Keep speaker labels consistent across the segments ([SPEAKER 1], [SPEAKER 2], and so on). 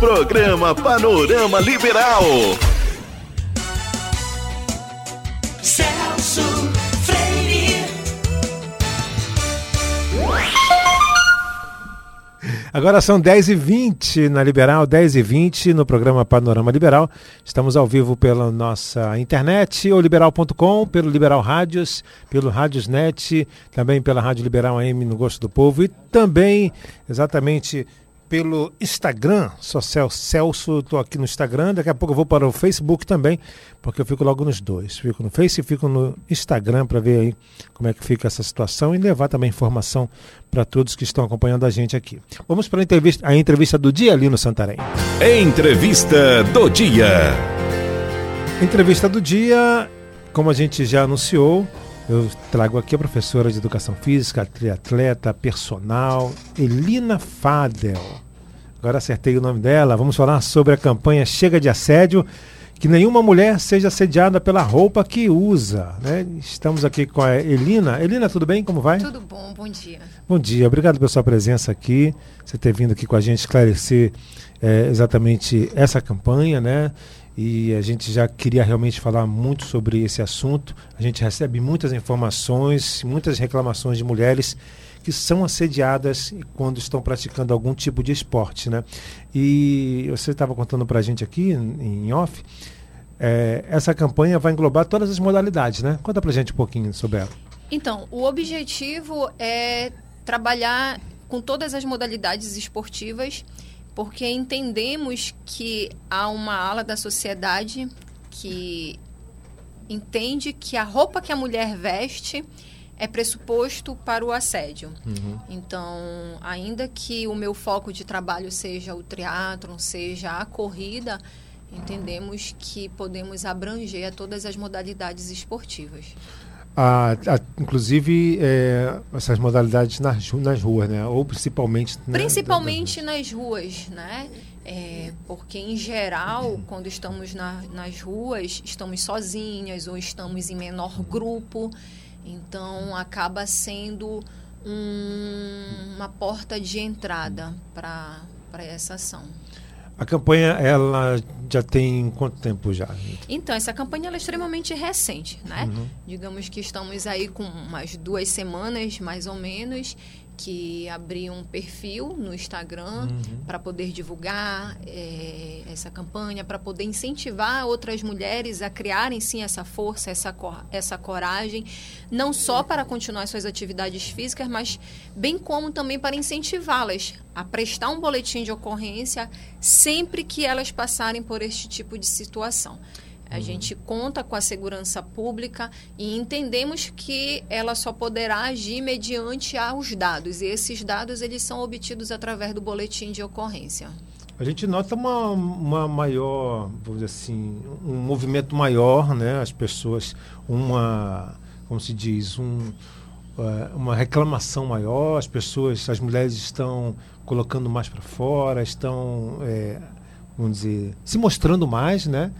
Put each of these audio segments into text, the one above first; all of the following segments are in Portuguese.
[SPEAKER 1] Programa Panorama Liberal.
[SPEAKER 2] Celso Freire.
[SPEAKER 3] Agora são 10h20 na Liberal, 10h20 no programa Panorama Liberal. Estamos ao vivo pela nossa internet, ou liberal.com, pelo Liberal Rádios, pelo Rádiosnet, também pela Rádio Liberal AM no Gosto do Povo e também exatamente pelo Instagram, sou Celso, estou aqui no Instagram, daqui a pouco eu vou para o Facebook também, porque eu fico logo nos dois. Fico no Face e fico no Instagram para ver aí como é que fica essa situação e levar também informação para todos que estão acompanhando a gente aqui. Vamos para a entrevista, a entrevista do dia ali no Santarém.
[SPEAKER 1] Entrevista do dia.
[SPEAKER 3] Entrevista do dia, como a gente já anunciou, eu trago aqui a professora de Educação Física, triatleta, personal, Elina Fadel. Agora acertei o nome dela. Vamos falar sobre a campanha Chega de Assédio, que nenhuma mulher seja assediada pela roupa que usa. Né? Estamos aqui com a Elina. Elina, tudo bem? Como vai?
[SPEAKER 4] Tudo bom, bom dia.
[SPEAKER 3] Bom dia, obrigado pela sua presença aqui, você ter vindo aqui com a gente esclarecer é, exatamente essa campanha, né? E a gente já queria realmente falar muito sobre esse assunto. A gente recebe muitas informações, muitas reclamações de mulheres que são assediadas quando estão praticando algum tipo de esporte, né? E você estava contando para a gente aqui em off, é, essa campanha vai englobar todas as modalidades, né? Conta para a gente um pouquinho sobre ela.
[SPEAKER 4] Então, o objetivo é trabalhar com todas as modalidades esportivas porque entendemos que há uma ala da sociedade que entende que a roupa que a mulher veste é pressuposto para o assédio. Uhum. Então, ainda que o meu foco de trabalho seja o triatlon, seja a corrida, entendemos que podemos abranger a todas as modalidades esportivas.
[SPEAKER 3] A, a, inclusive é, essas modalidades nas, nas ruas, né? Ou principalmente.
[SPEAKER 4] Né, principalmente nas ruas, né? É, porque em geral, quando estamos na, nas ruas, estamos sozinhas ou estamos em menor grupo, então acaba sendo um, uma porta de entrada para essa ação.
[SPEAKER 3] A campanha, ela já tem quanto tempo já?
[SPEAKER 4] Então, essa campanha é extremamente recente, né? Uhum. Digamos que estamos aí com umas duas semanas, mais ou menos, que abri um perfil no Instagram uhum. para poder divulgar é, essa campanha, para poder incentivar outras mulheres a criarem sim essa força, essa, essa coragem, não só para continuar suas atividades físicas, mas bem como também para incentivá-las a prestar um boletim de ocorrência sempre que elas passarem por este tipo de situação. A uhum. gente conta com a segurança pública e entendemos que ela só poderá agir mediante aos dados. E esses dados eles são obtidos através do boletim de ocorrência.
[SPEAKER 3] A gente nota uma, uma maior, vamos dizer assim, um movimento maior, né? As pessoas, uma, como se diz, um, uh, uma reclamação maior, as pessoas, as mulheres estão colocando mais para fora, estão, é, vamos dizer, se mostrando mais, né?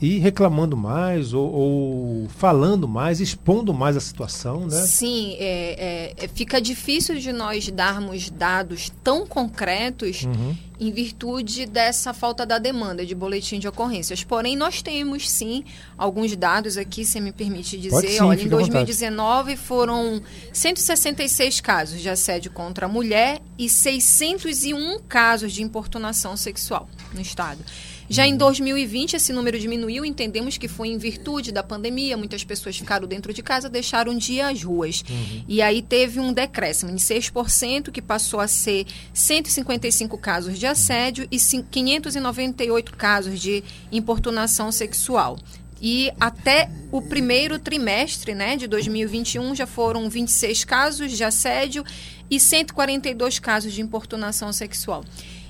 [SPEAKER 3] E reclamando mais ou, ou, falando mais, expondo mais a situação, né?
[SPEAKER 4] Sim, é, é, é, fica difícil de nós darmos dados tão concretos uhum. em virtude dessa falta da demanda de boletim de ocorrências. Porém, nós temos sim alguns dados aqui, se me permite dizer.
[SPEAKER 3] Sim,
[SPEAKER 4] Olha, em 2019 foram 166 casos de assédio contra a mulher e 601 casos de importunação sexual no estado. Já em 2020, esse número diminuiu, entendemos que foi em virtude da pandemia, muitas pessoas ficaram dentro de casa, deixaram de ir às ruas. Uhum. E aí teve um decréscimo em 6%, que passou a ser 155 casos de assédio e 598 casos de importunação sexual. E até o primeiro trimestre né, de 2021 já foram 26 casos de assédio e 142 casos de importunação sexual.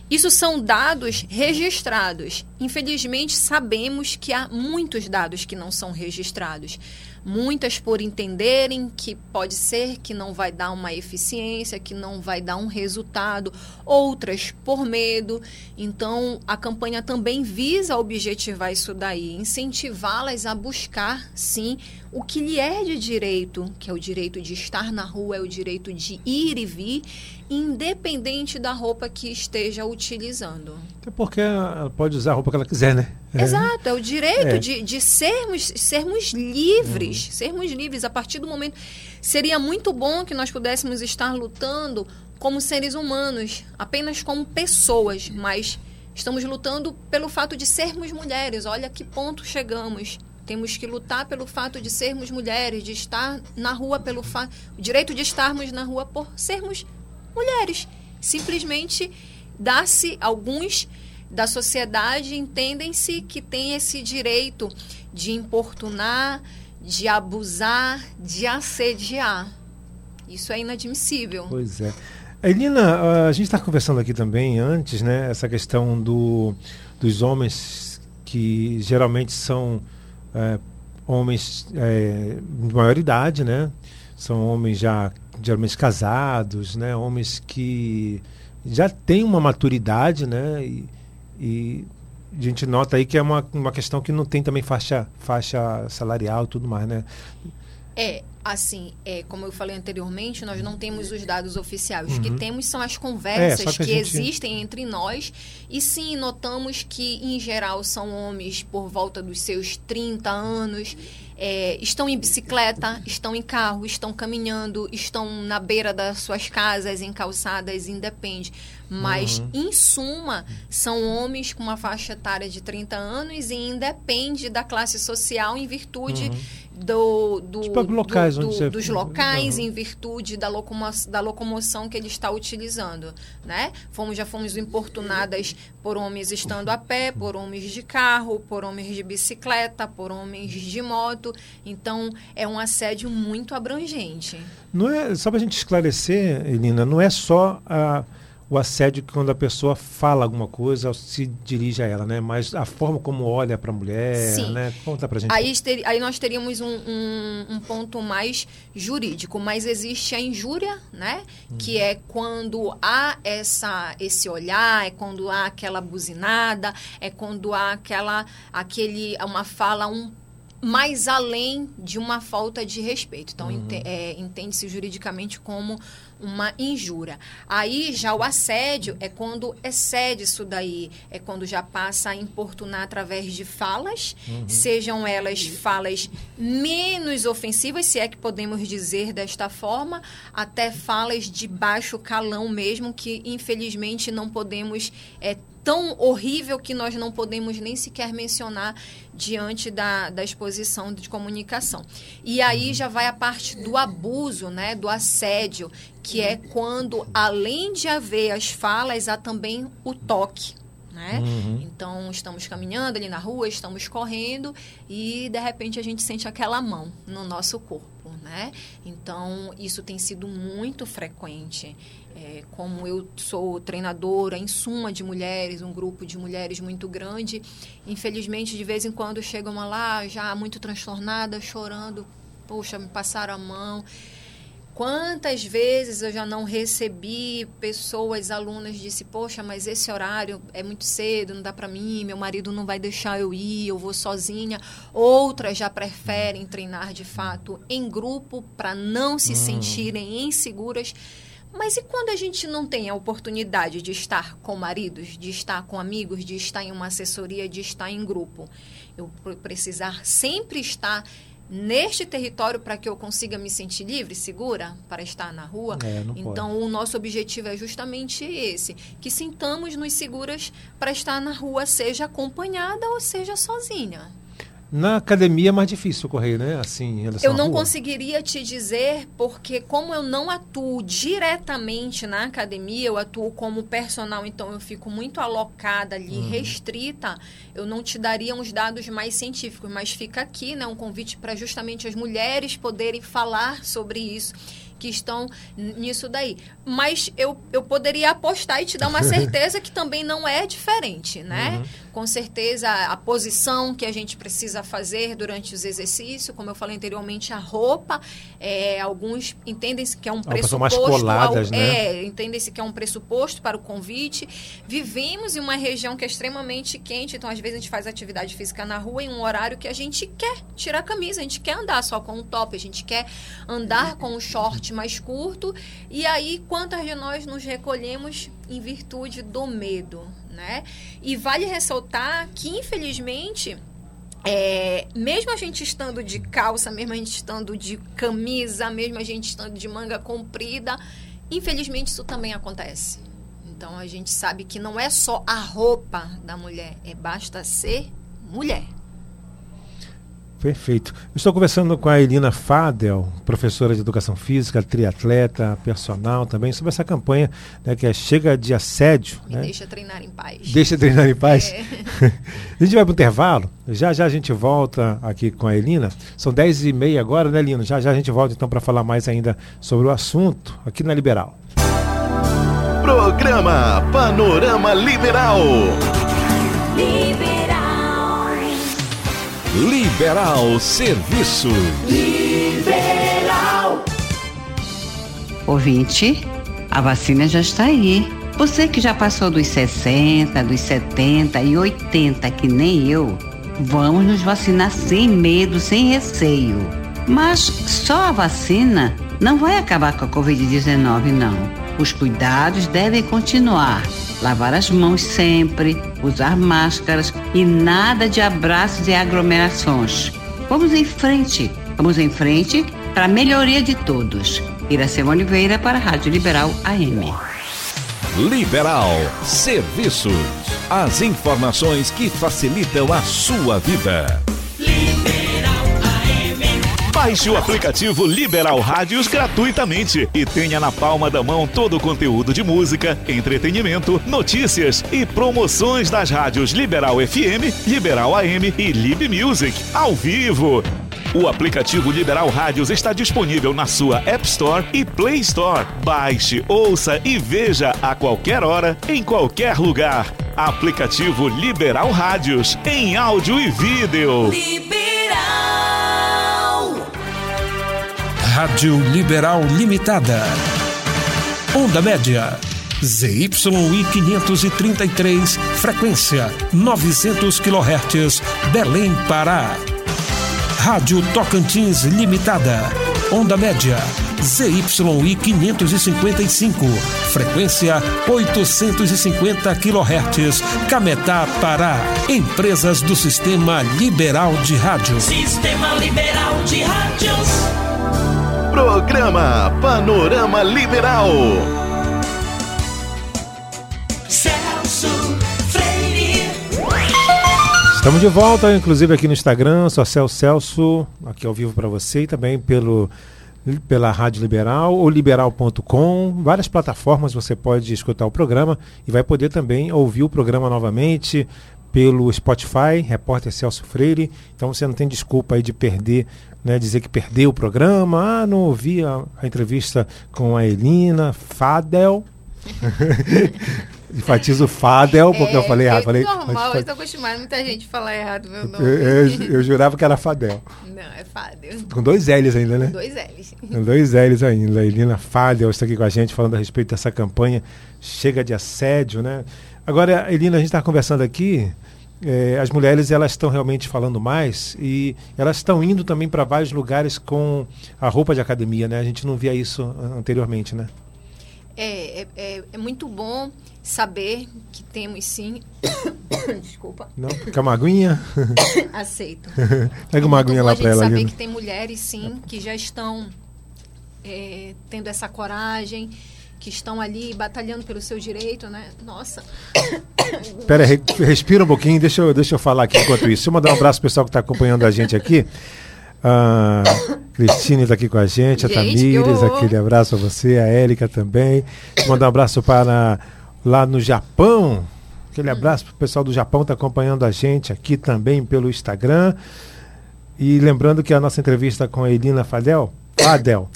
[SPEAKER 4] Isso são dados registrados. Infelizmente, sabemos que há muitos dados que não são registrados. Muitas por entenderem que pode ser que não vai dar uma eficiência, que não vai dar um resultado, outras por medo. Então, a campanha também visa objetivar isso daí, incentivá-las a buscar, sim, o que lhe é de direito, que é o direito de estar na rua, é o direito de ir e vir, independente da roupa que esteja utilizando.
[SPEAKER 3] Até porque ela pode usar a roupa que ela quiser, né? É.
[SPEAKER 4] Exato, é o direito
[SPEAKER 3] É.
[SPEAKER 4] de, de sermos, sermos livres, sermos livres a partir do momento. Seria muito bom que nós pudéssemos estar lutando como seres humanos, apenas como pessoas, mas estamos lutando pelo fato de sermos mulheres. Olha que ponto chegamos. Temos que lutar pelo fato de sermos mulheres, de estar na rua pelo fato, o direito de estarmos na rua por sermos mulheres. Simplesmente dá-se alguns da sociedade entendem-se que tem esse direito de importunar, de abusar, de assediar. Isso é inadmissível.
[SPEAKER 3] Pois é. Elina, a gente está conversando aqui também antes, né? Essa questão do, dos homens que geralmente são é, homens é, de maior idade, né? São homens já geralmente casados, né? Homens que já têm uma maturidade, né? E, e a gente nota aí que é uma, uma questão que não tem também faixa, faixa salarial e tudo mais, né?
[SPEAKER 4] É, assim, é, como eu falei anteriormente, nós não temos os dados oficiais. O que temos são as conversas
[SPEAKER 3] Uhum. É, que
[SPEAKER 4] que,
[SPEAKER 3] gente-
[SPEAKER 4] existem entre nós. E sim, notamos que, em geral, são homens por volta dos seus 30 anos. é, estão em bicicleta, estão em carro, estão caminhando, estão na beira das suas casas, em calçadas, independe. Mas,
[SPEAKER 3] Uhum.
[SPEAKER 4] em suma, são homens com uma faixa etária de 30 anos e independe da classe social em virtude do, do,
[SPEAKER 3] Uhum. Tipo, locais
[SPEAKER 4] do-
[SPEAKER 3] onde
[SPEAKER 4] do-
[SPEAKER 3] você-
[SPEAKER 4] dos locais
[SPEAKER 3] Uhum.
[SPEAKER 4] em virtude da, locomo da locomoção que ele está utilizando, né? Fomos, já fomos importunadas por homens estando a pé, por homens de carro, por homens de bicicleta, por homens de moto. Então, é um assédio muito abrangente.
[SPEAKER 3] Não é, só para a gente esclarecer, Elina, não é só a- o assédio quando a pessoa fala alguma coisa, se dirige a ela, né? Mas a forma como olha para a mulher,
[SPEAKER 4] Sim.
[SPEAKER 3] né? Conta pra gente.
[SPEAKER 4] Aí, ter- aí nós teríamos um, um- um ponto mais jurídico, mas existe a injúria, né? Que é quando há essa, esse olhar, é quando há aquela buzinada, é quando há aquela, aquele, uma fala um mais além de uma falta de respeito. Então, ente- é, entende-se juridicamente como uma injúria. Aí já o assédio é quando excede isso daí, é quando já passa a importunar através de falas, sejam elas falas menos ofensivas, se é que podemos dizer desta forma, até falas de baixo calão mesmo, que infelizmente não podemos é tão horrível que nós não podemos nem sequer mencionar diante da, da exposição de comunicação. E aí já vai a parte do abuso, né, do assédio, que é quando, além de haver as falas, há também o toque. Né? Então, estamos caminhando ali na rua, estamos correndo e, de repente, a gente sente aquela mão no nosso corpo. Né? Então, isso tem sido muito frequente. É, como eu sou treinadora em suma de mulheres, um grupo de mulheres muito grande, infelizmente de vez em quando chegam lá já muito transtornadas, chorando, poxa, me passaram a mão. Quantas vezes eu já não recebi pessoas, alunas, disse, poxa, mas esse horário é muito cedo, não dá para mim, meu marido não vai deixar eu ir, eu vou sozinha. Outras já preferem treinar de fato em grupo para não se sentirem inseguras. Mas e quando a gente não tem a oportunidade de estar com maridos, de estar com amigos, de estar em uma assessoria, de estar em grupo? Eu pre- precisar sempre estar neste território para que eu consiga me sentir livre, segura, para estar na rua?
[SPEAKER 3] É, não pode.
[SPEAKER 4] então, o nosso objetivo é justamente esse: que sintamos-nos seguras para estar na rua, seja acompanhada ou seja sozinha.
[SPEAKER 3] Na academia é mais difícil correr, né? Assim,
[SPEAKER 4] Eu não conseguiria te dizer, porque como eu não atuo diretamente na academia, eu atuo como personal, então eu fico muito alocada ali,
[SPEAKER 3] Uhum.
[SPEAKER 4] restrita, eu não te daria uns dados mais científicos, mas fica aqui, né, um convite para justamente as mulheres poderem falar sobre isso. que estão nisso daí. Mas eu, eu poderia apostar e te dar uma certeza que também não é diferente, né?
[SPEAKER 3] Uhum.
[SPEAKER 4] Com certeza a posição que a gente precisa fazer durante os exercícios, como eu falei anteriormente, a roupa, é, alguns entendem-se que é um
[SPEAKER 3] são mais
[SPEAKER 4] pressuposto.
[SPEAKER 3] coladas,
[SPEAKER 4] ao,
[SPEAKER 3] né?
[SPEAKER 4] É, entendem-se que é um pressuposto para o convite. Vivemos em uma região que é extremamente quente, então às vezes a gente faz atividade física na rua em um horário que a gente quer tirar a camisa, a gente quer andar só com o top, a gente quer andar com o short mais curto. E aí, quantas de nós nos recolhemos em virtude do medo, né? E vale ressaltar que, infelizmente, é, mesmo a gente estando de calça, mesmo a gente estando de camisa, mesmo a gente estando de manga comprida, infelizmente isso também acontece. Então a gente sabe que não é só a roupa da mulher, é basta ser mulher.
[SPEAKER 3] Perfeito. Estou conversando com a Elina Fadel, professora de Educação Física, triatleta, personal também, sobre essa campanha né, que é Chega de Assédio.
[SPEAKER 4] Me
[SPEAKER 3] né?
[SPEAKER 4] deixa treinar em paz.
[SPEAKER 3] Deixa treinar em paz.
[SPEAKER 4] É.
[SPEAKER 3] a gente vai para o intervalo. Já já a gente volta aqui com a Elina. São 10 e meia agora, né, Elina? Já já a gente volta então para falar mais ainda sobre o assunto aqui na Liberal.
[SPEAKER 1] Programa Panorama Liberal.
[SPEAKER 2] Liberal.
[SPEAKER 1] Liberal Serviço.
[SPEAKER 2] Liberal.
[SPEAKER 5] Ouvinte, a vacina já está aí. Você que já passou dos 60, dos 70 e 80, que nem eu, vamos nos vacinar sem medo, sem receio. Mas só a vacina não vai acabar com a Covid-19, não. Os cuidados devem continuar. Lavar as mãos sempre, usar máscaras e nada de abraços e aglomerações. Vamos em frente, vamos em frente para a melhoria de todos. Iracema Oliveira para a Rádio Liberal AM.
[SPEAKER 1] Liberal Serviços. As informações que facilitam a sua vida. Baixe o aplicativo Liberal Rádios gratuitamente e tenha na palma da mão todo o conteúdo de música, entretenimento, notícias e promoções das rádios Liberal FM, Liberal AM e Lib Music ao vivo. O aplicativo Liberal Rádios está disponível na sua App Store e Play Store. Baixe, ouça e veja a qualquer hora, em qualquer lugar. Aplicativo Liberal Rádios, em áudio e vídeo.
[SPEAKER 2] Liberal.
[SPEAKER 6] Rádio Liberal Limitada. Onda média. ZYI 533, frequência 900 kHz, Belém, Pará. Rádio Tocantins Limitada. Onda média. ZYI 555, frequência 850 kHz, Cametá, Pará. Empresas do Sistema Liberal de Rádio.
[SPEAKER 2] Sistema Liberal de Rádios.
[SPEAKER 1] Programa Panorama Liberal.
[SPEAKER 2] Celso Freire.
[SPEAKER 3] Estamos de volta, inclusive aqui no Instagram, sou Celso Celso, aqui ao vivo para você e também pelo pela Rádio Liberal ou liberal.com, várias plataformas você pode escutar o programa e vai poder também ouvir o programa novamente pelo Spotify, repórter Celso Freire. Então você não tem desculpa aí de perder, né, dizer que perdeu o programa, ah, não ouvi a, a entrevista com a Elina Fadel. Enfatizo Fadel, porque eu falei errado. Falei,
[SPEAKER 4] É, normal,
[SPEAKER 3] mas-
[SPEAKER 4] eu estou acostumada muita gente falar errado meu nome.
[SPEAKER 3] eu, eu- eu jurava que era Fadel.
[SPEAKER 4] Não, é Fábio.
[SPEAKER 3] Com dois L's ainda, né?
[SPEAKER 4] Dois L's.
[SPEAKER 3] Com dois L's ainda. A Elina Fadel está aqui com a gente falando a respeito dessa campanha Chega de Assédio, né? Agora, Elina, a gente está conversando aqui. eh, as mulheres elas estão realmente falando mais e elas estão indo também para vários lugares com a roupa de academia, né? A gente não via isso anteriormente, né?
[SPEAKER 4] É, é, é, é muito bom saber que temos sim. Desculpa.
[SPEAKER 3] Não? Fica uma aguinha?
[SPEAKER 4] Aceito.
[SPEAKER 3] Pega uma
[SPEAKER 4] É
[SPEAKER 3] aguinha lá para ela.
[SPEAKER 4] saber
[SPEAKER 3] Lina.
[SPEAKER 4] que tem mulheres, sim, que já estão é, tendo essa coragem, que estão ali batalhando pelo seu direito, né? Nossa.
[SPEAKER 3] Pera, aí, re- respira um pouquinho, deixa eu, deixa eu falar aqui enquanto isso. Deixa eu mandar um abraço pro pessoal que está acompanhando a gente aqui. A Cristine está aqui com a gente, a
[SPEAKER 4] Gente,
[SPEAKER 3] Tamires,
[SPEAKER 4] ô.
[SPEAKER 3] aquele abraço a você, a Érica também. Deixa eu mandar um abraço para lá no Japão. Aquele abraço para o pessoal do Japão que está acompanhando a gente aqui também pelo Instagram. E lembrando que a nossa entrevista com a Elina Fadel, Fadel,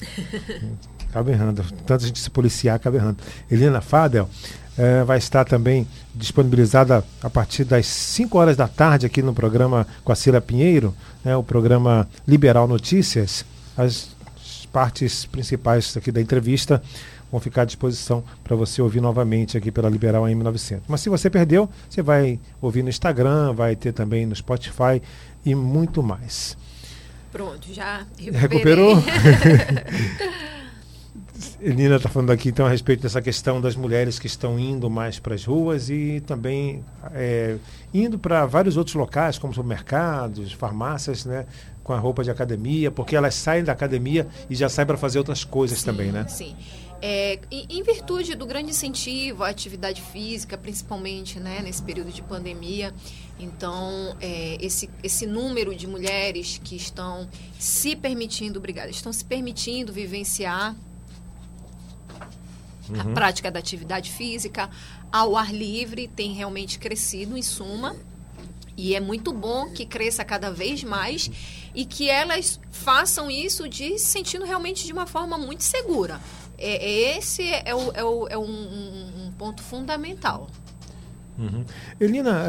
[SPEAKER 3] acaba errando. Tanto a gente se policiar, acaba errando. Helena Fadel eh, vai estar também disponibilizada a partir das 5 horas da tarde aqui no programa com a Cira Pinheiro, né, o programa Liberal Notícias. As partes principais aqui da entrevista vão ficar à disposição para você ouvir novamente aqui pela Liberal AM 900. Mas se você perdeu, você vai ouvir no Instagram, vai ter também no Spotify e muito mais.
[SPEAKER 4] Pronto, já recuperei.
[SPEAKER 3] Recuperou? Nina está falando aqui então a respeito dessa questão das mulheres que estão indo mais para as ruas e também é, indo para vários outros locais, como supermercados, farmácias, né, com a roupa de academia, porque elas saem da academia e já saem para fazer outras coisas
[SPEAKER 4] Sim,
[SPEAKER 3] também, né?
[SPEAKER 4] Sim. É, em, virtude do grande incentivo à atividade física, principalmente né, nesse período de pandemia, então é, esse, esse número de mulheres que estão se permitindo, obrigada, estão se permitindo vivenciar a prática da atividade física ao ar livre tem realmente crescido, em suma. E é muito bom que cresça cada vez mais e que elas façam isso de se sentindo realmente de uma forma muito segura. É, é- esse é, o, é, o- é um, um- um ponto fundamental.
[SPEAKER 3] Uhum. Elina,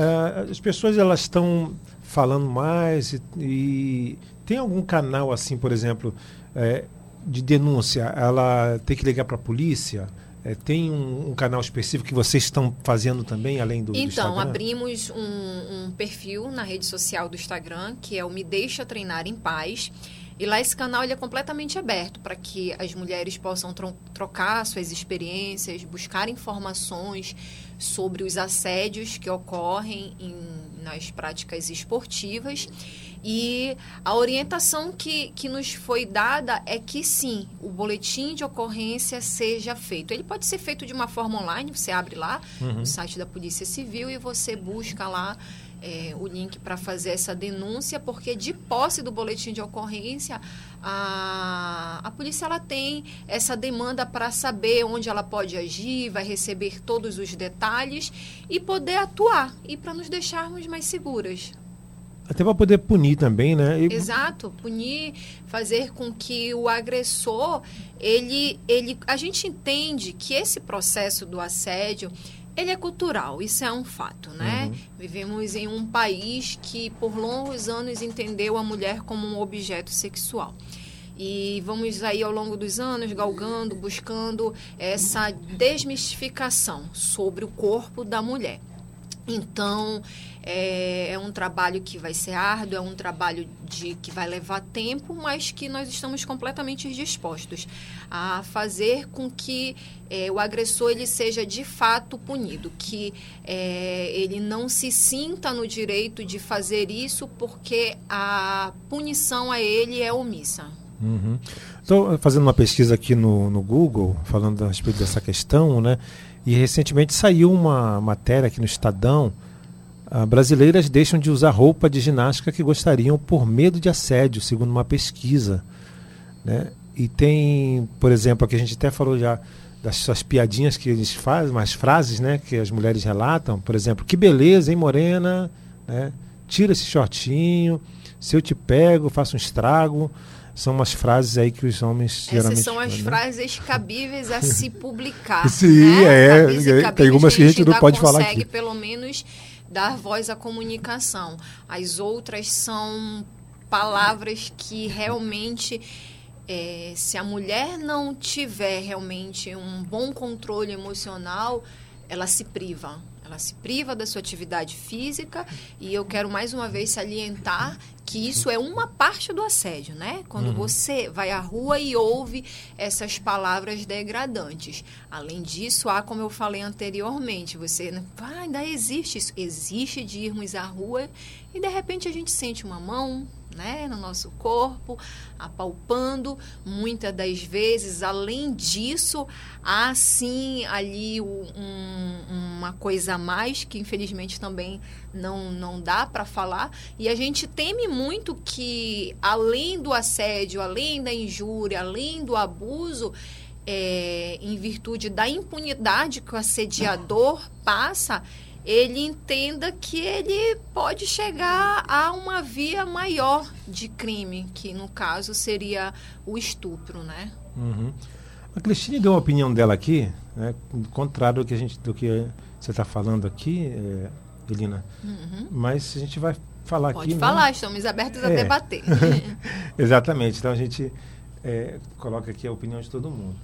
[SPEAKER 3] eh, as pessoas elas estão falando mais e, e tem algum canal assim, por exemplo, eh, de denúncia? Ela tem que ligar para a polícia? Eh, tem um, um canal específico que vocês estão fazendo também, além do, do
[SPEAKER 4] Então,
[SPEAKER 3] Instagram?
[SPEAKER 4] abrimos um, um perfil na rede social do Instagram, que é o Me Deixa Treinar em Paz. E lá esse canal ele é completamente aberto para que as mulheres possam tro- trocar suas experiências, buscar informações sobre os assédios que ocorrem em- nas práticas esportivas. E a orientação que, que nos foi dada é que sim, o boletim de ocorrência seja feito. Ele pode ser feito de uma forma online, você abre lá no site da Polícia Civil e você busca lá é, o link para fazer essa denúncia, porque de posse do boletim de ocorrência, a, a polícia ela tem essa demanda para saber onde ela pode agir, vai receber todos os detalhes e poder atuar e para nos deixarmos mais seguras.
[SPEAKER 3] Até para poder punir também, né? E-
[SPEAKER 4] Exato, punir, fazer com que o agressor, ele, ele, a gente entende que esse processo do assédio, ele é cultural, isso é um fato, né? Vivemos em um país que por longos anos entendeu a mulher como um objeto sexual. E vamos aí ao longo dos anos galgando, buscando essa desmistificação sobre o corpo da mulher. Então, é, é um trabalho que vai ser árduo, é um trabalho de que vai levar tempo, mas que nós estamos completamente dispostos a fazer com que é, o agressor ele seja de fato punido, que é, ele não se sinta no direito de fazer isso porque a punição a ele é omissa.
[SPEAKER 3] Estou fazendo uma pesquisa aqui no, no Google, falando a respeito dessa questão, né? E recentemente saiu uma matéria aqui no Estadão. ah, brasileiras deixam de usar roupa de ginástica que gostariam por medo de assédio, segundo uma pesquisa. Né? E tem, por exemplo, aqui a gente até falou já das piadinhas que eles fazem, umas frases né, que as mulheres relatam. Por exemplo, que beleza, hein, morena? Né? Tira esse shortinho. Se eu te pego, faço um estrago. São umas frases aí que os homens geralmente
[SPEAKER 4] Essas são as
[SPEAKER 3] né?
[SPEAKER 4] frases cabíveis a se publicar.
[SPEAKER 3] Sim,
[SPEAKER 4] né?
[SPEAKER 3] é, tem algumas que a gente não pode falar
[SPEAKER 4] consegue,
[SPEAKER 3] aqui.
[SPEAKER 4] pelo menos, dar voz à comunicação. As outras são palavras que realmente, é, se a mulher não tiver realmente um bom controle emocional, ela se priva. Ela se priva da sua atividade física e eu quero mais uma vez salientar que isso é uma parte do assédio, né? Quando você vai à rua e ouve essas palavras degradantes. Além disso, há, como eu falei anteriormente, você, né, ah, ainda existe isso. Existe de irmos à rua e de repente a gente sente uma mão, né, no nosso corpo, apalpando. Muitas das vezes, além disso, há sim ali um- uma coisa a mais que infelizmente também não, não dá para falar. E a gente teme muito que, além do assédio, além da injúria, além do abuso, é, em virtude da impunidade que o assediador passa, ele entenda que ele pode chegar a uma via maior de crime, que no caso seria o estupro, né?
[SPEAKER 3] Uhum. A Cristine deu uma opinião dela aqui, né, contrário do que, a gente, do que você está falando aqui, é, Elina. Mas a gente vai falar
[SPEAKER 4] Uhum. Pode
[SPEAKER 3] aqui. né?
[SPEAKER 4] falar, estamos abertos a
[SPEAKER 3] É.
[SPEAKER 4] debater.
[SPEAKER 3] Exatamente. Então a gente é, coloca aqui a opinião de todo mundo.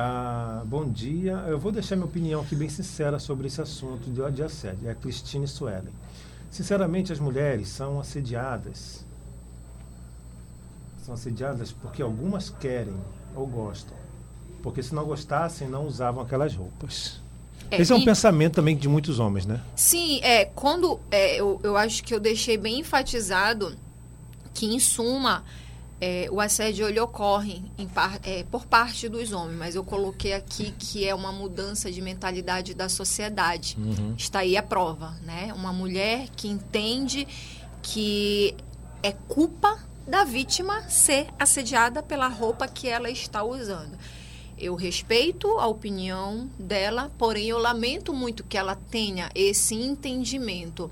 [SPEAKER 3] Ah, bom dia. Eu vou deixar minha opinião aqui bem sincera sobre esse assunto de, de assédio. É a Cristine Suelen. Sinceramente, as mulheres são assediadas. São assediadas porque algumas querem ou gostam. Porque se não gostassem, não usavam aquelas roupas.
[SPEAKER 4] É,
[SPEAKER 3] Esse é um
[SPEAKER 4] e-
[SPEAKER 3] pensamento também de muitos homens, né?
[SPEAKER 4] Sim, é, quando é, eu, eu acho que eu deixei bem enfatizado que, em suma, é, o assédio ele ocorre par- é, por parte dos homens, mas eu coloquei aqui que é uma mudança de mentalidade da sociedade. Está aí a prova, né? Uma mulher que entende que é culpa da vítima ser assediada pela roupa que ela está usando. Eu respeito a opinião dela, porém eu lamento muito que ela tenha esse entendimento.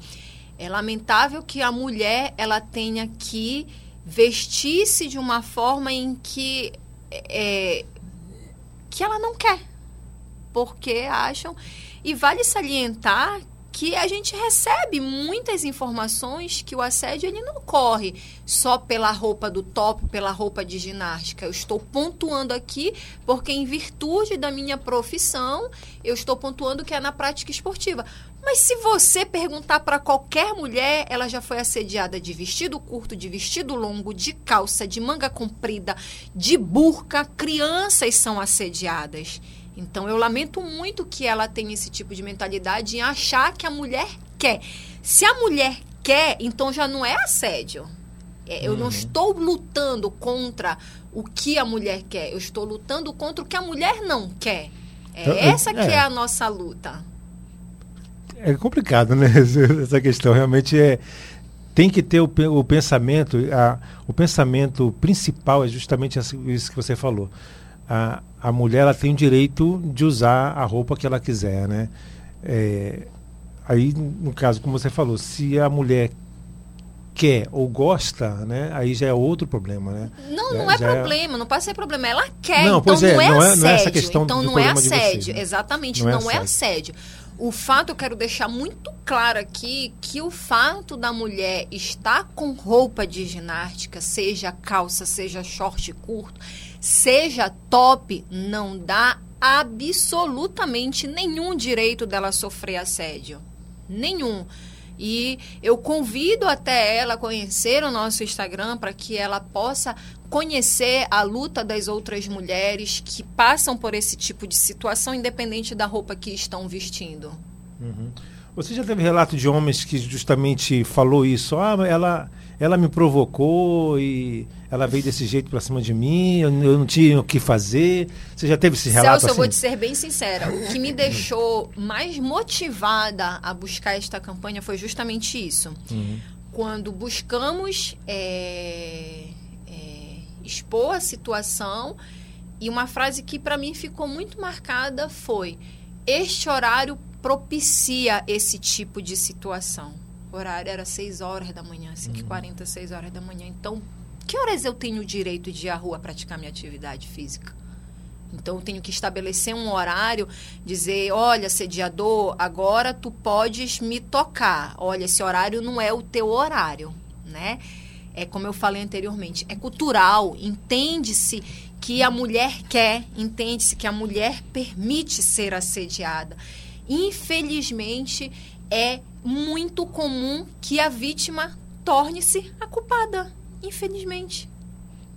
[SPEAKER 4] É lamentável que a mulher ela tenha que vestir-se de uma forma em que é, que ela não quer, porque acham e vale salientar que a gente recebe muitas informações que o assédio ele não ocorre só pela roupa do top, pela roupa de ginástica. Eu estou pontuando aqui porque em virtude da minha profissão, eu estou pontuando que é na prática esportiva. Mas se você perguntar para qualquer mulher, ela já foi assediada de vestido curto, de vestido longo, de calça, de manga comprida, de burca. Crianças são assediadas. Então eu lamento muito que ela tenha esse tipo de mentalidade em achar que a mulher quer. Se a mulher quer, então já não é assédio. É, Eu não estou lutando contra o que a mulher quer, eu estou lutando contra o que a mulher não quer. É
[SPEAKER 3] Então,
[SPEAKER 4] essa que
[SPEAKER 3] é.
[SPEAKER 4] é a nossa luta.
[SPEAKER 3] É complicado, né? Essa questão realmente é tem que ter o, o pensamento, a, o pensamento principal é justamente isso que você falou. A, a mulher ela tem o direito de usar a roupa que ela quiser, né? É, aí, no caso, como você falou, se a mulher quer ou gosta, né? Aí já é outro problema, né?
[SPEAKER 4] Não, não é
[SPEAKER 3] já
[SPEAKER 4] problema, não pode ser problema. Ela quer,
[SPEAKER 3] Não,
[SPEAKER 4] então
[SPEAKER 3] pois é,
[SPEAKER 4] não é
[SPEAKER 3] não é-
[SPEAKER 4] assédio.
[SPEAKER 3] não é essa questão
[SPEAKER 4] então não é assédio.
[SPEAKER 3] né?
[SPEAKER 4] Exatamente,
[SPEAKER 3] Não é
[SPEAKER 4] não, é
[SPEAKER 3] assédio.
[SPEAKER 4] assédio. O fato, eu quero deixar muito claro aqui que o fato da mulher estar com roupa de ginástica, seja calça, seja short curto, seja top, não dá absolutamente nenhum direito dela sofrer assédio. Nenhum. E eu convido até ela a conhecer o nosso Instagram para que ela possa conhecer a luta das outras mulheres que passam por esse tipo de situação, independente da roupa que estão vestindo.
[SPEAKER 3] Você já teve relato de homens que justamente falou isso? Ah, ela, ela me provocou e ela veio desse jeito pra cima de mim, eu, eu não tinha o que fazer. Você já teve esse relato
[SPEAKER 4] Celso, eu
[SPEAKER 3] assim?
[SPEAKER 4] vou te ser bem sincera. O que me deixou mais motivada a buscar esta campanha foi justamente isso.
[SPEAKER 3] Uhum.
[SPEAKER 4] Quando buscamos é, é, expor a situação, e uma frase que para mim ficou muito marcada foi: Este horário propicia esse tipo de situação. Horário era 6 horas da manhã, 5h40, 6 horas da manhã. Então, que horas eu tenho o direito de ir à rua praticar minha atividade física? Então eu tenho que estabelecer um horário, dizer, olha, sediador, agora tu podes me tocar. Olha, esse horário não é o teu horário, né? É como eu falei anteriormente, é cultural, entende-se que a mulher quer, entende-se que a mulher permite ser assediada. Infelizmente, é muito comum que a vítima torne-se a culpada, infelizmente.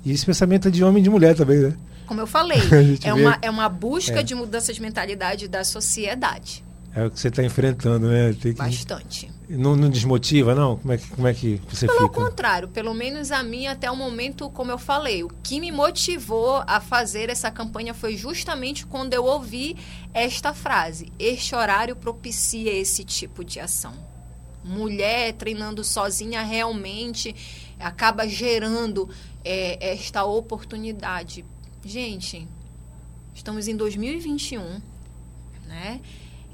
[SPEAKER 3] E esse pensamento é de homem e de mulher também, né?
[SPEAKER 4] Como eu falei, é
[SPEAKER 3] vê-
[SPEAKER 4] uma, é uma busca
[SPEAKER 3] É.
[SPEAKER 4] de mudança de mentalidade da sociedade.
[SPEAKER 3] É o que você está enfrentando, né? Tem que-
[SPEAKER 4] Bastante.
[SPEAKER 3] Não, não desmotiva, não? Como é que, como é que você
[SPEAKER 4] Pelo
[SPEAKER 3] fica?
[SPEAKER 4] contrário, pelo menos a mim até o momento, como eu falei, o que me motivou a fazer essa campanha foi justamente quando eu ouvi esta frase: este horário propicia esse tipo de ação. Mulher treinando sozinha realmente acaba gerando é, esta oportunidade. Gente, estamos em 2021, né?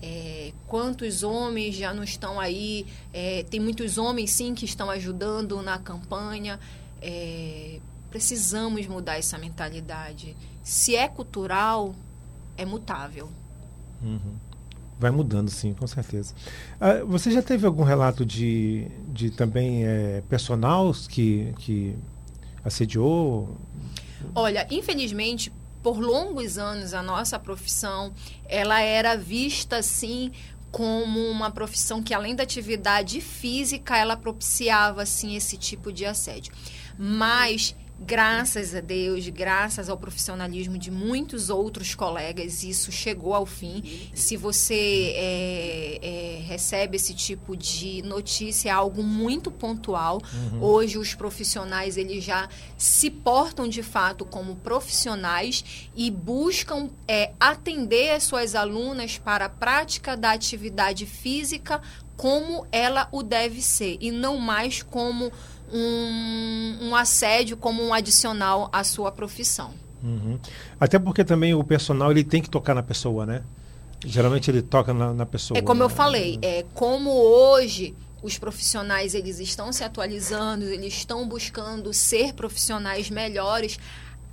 [SPEAKER 4] É, quantos homens já não estão aí? É, tem muitos homens, sim, que estão ajudando na campanha. É, precisamos mudar essa mentalidade. Se é cultural, é mutável.
[SPEAKER 3] Vai mudando, sim, com certeza. Ah, você já teve algum relato de, de também eh, personal que, que assediou?
[SPEAKER 4] Olha, infelizmente, por longos anos a nossa profissão, ela era vista assim como uma profissão que além da atividade física, ela propiciava assim esse tipo de assédio. Mas graças a Deus, graças ao profissionalismo de muitos outros colegas, isso chegou ao fim. Se você é, é, recebe esse tipo de notícia, é algo muito pontual. Hoje os profissionais eles já se portam de fato como profissionais e buscam é, atender as suas alunas para a prática da atividade física como ela o deve ser e não mais como um, um assédio, como um adicional à sua profissão.
[SPEAKER 3] Uhum. Até porque também o personal ele tem que tocar na pessoa, né? Geralmente ele toca na, na pessoa.
[SPEAKER 4] É como eu
[SPEAKER 3] né?
[SPEAKER 4] falei, é como hoje os profissionais eles estão se atualizando, eles estão buscando ser profissionais melhores.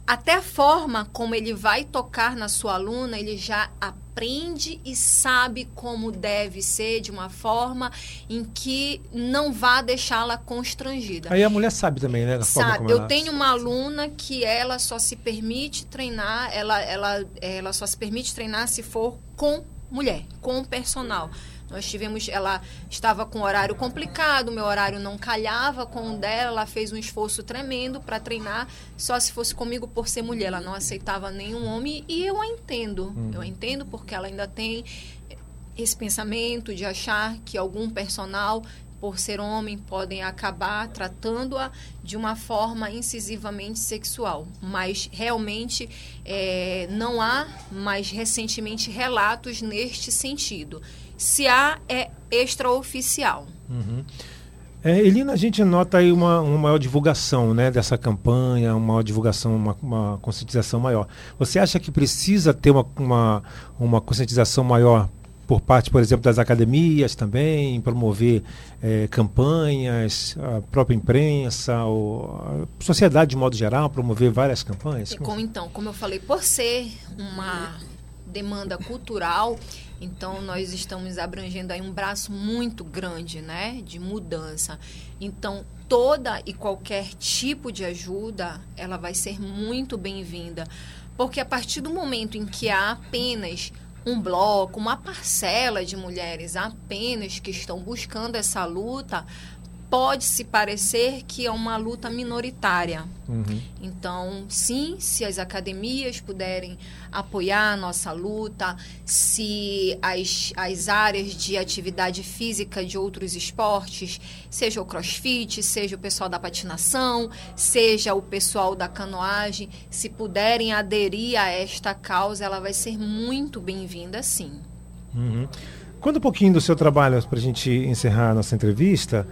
[SPEAKER 4] Até a forma como ele vai tocar na sua aluna, ele já aprende e sabe como deve ser de uma forma em que não vá deixá-la constrangida.
[SPEAKER 3] Aí a mulher sabe também, né?
[SPEAKER 4] Sabe, eu
[SPEAKER 3] ela-
[SPEAKER 4] tenho uma aluna que ela só se permite treinar, ela, ela, ela só se permite treinar se for com mulher, com personal. Nós tivemos, ela estava com horário complicado, meu horário não calhava com o dela, ela fez um esforço tremendo para treinar, só se fosse comigo por ser mulher, ela não aceitava nenhum homem e eu a entendo. Eu a entendo porque ela ainda tem esse pensamento de achar que algum personal, por ser homem, podem acabar tratando-a de uma forma incisivamente sexual. Mas realmente é, não há mais recentemente relatos neste sentido. Se há, é extraoficial.
[SPEAKER 3] É, Elina, a gente nota aí uma, uma maior divulgação né, dessa campanha, uma maior divulgação, uma, uma conscientização maior. Você acha que precisa ter uma, uma, uma conscientização maior por parte, por exemplo, das academias também, promover eh, campanhas, a própria imprensa, ou a sociedade de modo geral, promover várias campanhas?
[SPEAKER 4] E como então, como eu falei, por ser uma demanda cultural, então nós estamos abrangendo aí um braço muito grande, né, de mudança. Então, toda e qualquer tipo de ajuda, ela vai ser muito bem-vinda, porque a partir do momento em que há apenas um bloco, uma parcela de mulheres apenas que estão buscando essa luta, pode se parecer que é uma luta minoritária. Então, sim, se as academias puderem apoiar a nossa luta, se as, as áreas de atividade física de outros esportes, seja o crossfit, seja o pessoal da patinação, seja o pessoal da canoagem, se puderem aderir a esta causa, ela vai ser muito bem-vinda, sim.
[SPEAKER 3] Uhum. Conta um pouquinho do seu trabalho para a gente encerrar a nossa entrevista.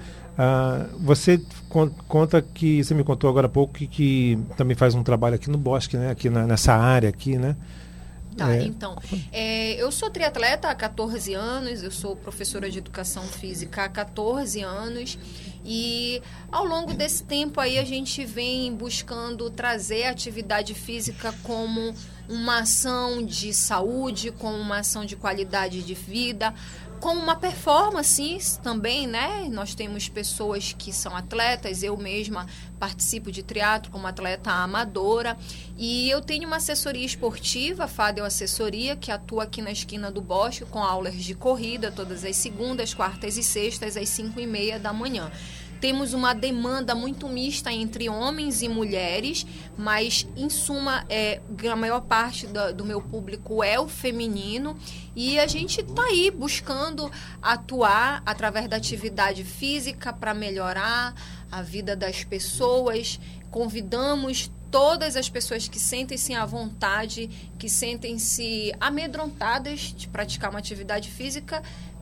[SPEAKER 3] Ah, você con- conta que você me contou agora há pouco que, que também faz um trabalho aqui no Bosque, né? Aqui na- nessa área aqui, né?
[SPEAKER 4] Tá,
[SPEAKER 3] É.
[SPEAKER 4] então. é, eu sou triatleta há 14 anos, eu sou professora de educação física há 14 anos. E ao longo desse tempo aí a gente vem buscando trazer a atividade física como uma ação de saúde, como uma ação de qualidade de vida, como uma performance também, né? Nós temos pessoas que são atletas, eu mesma participo de triatlo como atleta amadora e eu tenho uma assessoria esportiva, a Fadel Assessoria, que atua aqui na esquina do Bosque com aulas de corrida todas as segundas, quartas e sextas às 5 e meia da manhã. Temos uma demanda muito mista entre homens e mulheres, mas em suma, é, a maior parte da- do meu público é o feminino e a gente está aí buscando atuar através da atividade física para melhorar a vida das pessoas. Convidamos todas as pessoas que sentem-se à vontade, que sentem-se amedrontadas de praticar uma atividade física,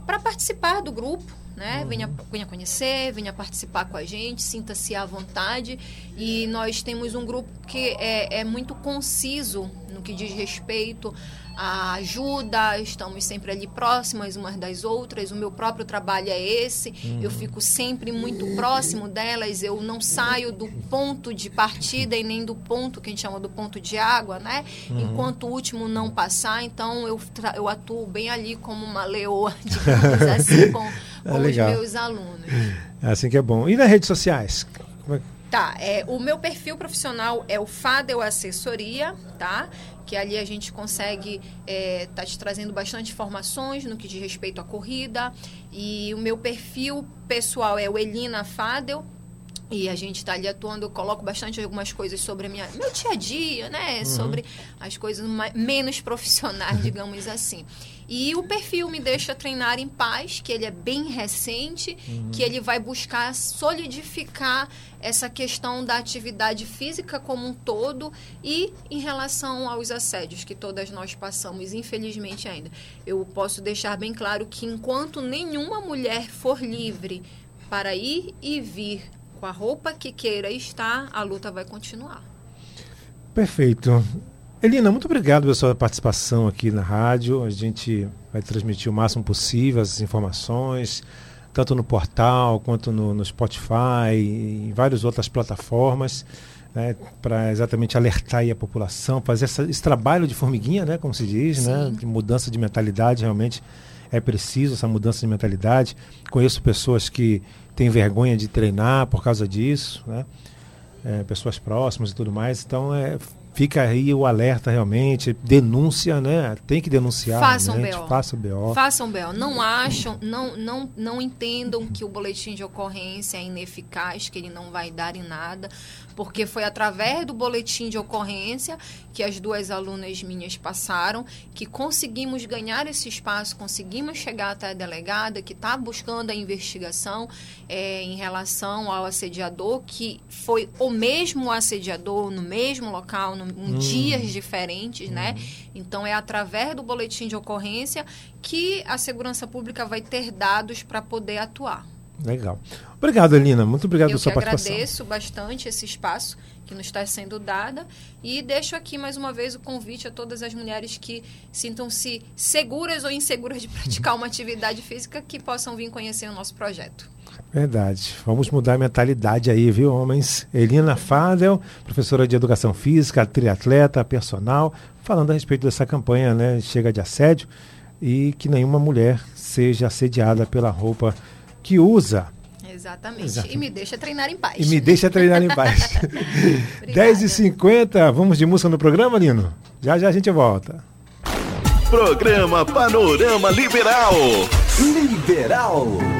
[SPEAKER 4] para participar do grupo, né? Venha, venha conhecer, venha participar com a gente, sinta-se à vontade. E nós temos um grupo que é, é muito conciso no que diz respeito à ajuda, estamos sempre ali próximas umas das outras. O meu próprio trabalho é esse, eu fico sempre muito próximo delas, eu não saio do ponto de partida e nem do ponto que a gente chama do ponto de água, né? Enquanto o último não passar, então eu, eu atuo bem ali como uma leoa, digamos assim, com, com os meus alunos.
[SPEAKER 3] É assim que é bom. E nas redes sociais? Como é que-
[SPEAKER 4] Tá, é, o meu perfil profissional é o Fadel Assessoria, tá? Que ali a gente consegue é, tá te trazendo bastante informações no que diz respeito à corrida. E o meu perfil pessoal é o Elina Fadel. E a gente está ali atuando, eu coloco bastante algumas coisas sobre a minha, meu dia a dia, né? Sobre as coisas ma- menos profissionais, digamos assim. E o perfil Me Deixa Treinar em Paz, que ele é bem recente, que ele vai buscar solidificar essa questão da atividade física como um todo e em relação aos assédios que todas nós passamos, infelizmente ainda. Eu posso deixar bem claro que enquanto nenhuma mulher for livre para ir e vir com a roupa que queira estar, a luta vai continuar.
[SPEAKER 3] Perfeito. Elina, muito obrigado pela sua participação aqui na rádio. A gente vai transmitir o máximo possível as informações, tanto no portal quanto no, no Spotify e em várias outras plataformas, né, para exatamente alertar a população, fazer essa- esse trabalho de formiguinha, né, como se diz, né, de mudança de mentalidade realmente é preciso essa mudança de mentalidade. Conheço pessoas que têm vergonha de treinar por causa disso, né? é, pessoas próximas e tudo mais. Então, é, fica aí o alerta realmente, denúncia, né? Tem que denunciar.
[SPEAKER 4] Façam
[SPEAKER 3] realmente,
[SPEAKER 4] BO.
[SPEAKER 3] Faça o BO.
[SPEAKER 4] Façam Bel, não acham, não, não, não entendam que o boletim de ocorrência é ineficaz, que ele não vai dar em nada, porque foi através do boletim de ocorrência que as duas alunas minhas passaram, que conseguimos ganhar esse espaço, conseguimos chegar até a delegada que está buscando a investigação é, em relação ao assediador, que foi o mesmo assediador no mesmo local, no, em dias diferentes, né? Então é através do boletim de ocorrência que a segurança pública vai ter dados para poder atuar.
[SPEAKER 3] Legal. Obrigado, Elina. Muito obrigado
[SPEAKER 4] Eu
[SPEAKER 3] pela sua participação.
[SPEAKER 4] agradeço bastante esse espaço que nos está sendo dada e deixo aqui mais uma vez o convite a todas as mulheres que sintam-se seguras ou inseguras de praticar uma atividade física que possam vir conhecer o nosso projeto.
[SPEAKER 3] Verdade. Vamos mudar a mentalidade aí, viu, homens? Elina Fadel, professora de Educação Física, triatleta, personal, falando a respeito dessa campanha, né? Chega de assédio e que nenhuma mulher seja assediada pela roupa que usa.
[SPEAKER 4] Exatamente.
[SPEAKER 3] Exato.
[SPEAKER 4] E me deixa treinar em paz.
[SPEAKER 3] E me deixa treinar em paz.
[SPEAKER 4] Obrigada.
[SPEAKER 3] 10h50, vamos de música no programa, Lino? Já já a gente volta.
[SPEAKER 1] Programa Panorama Liberal.
[SPEAKER 7] Liberal.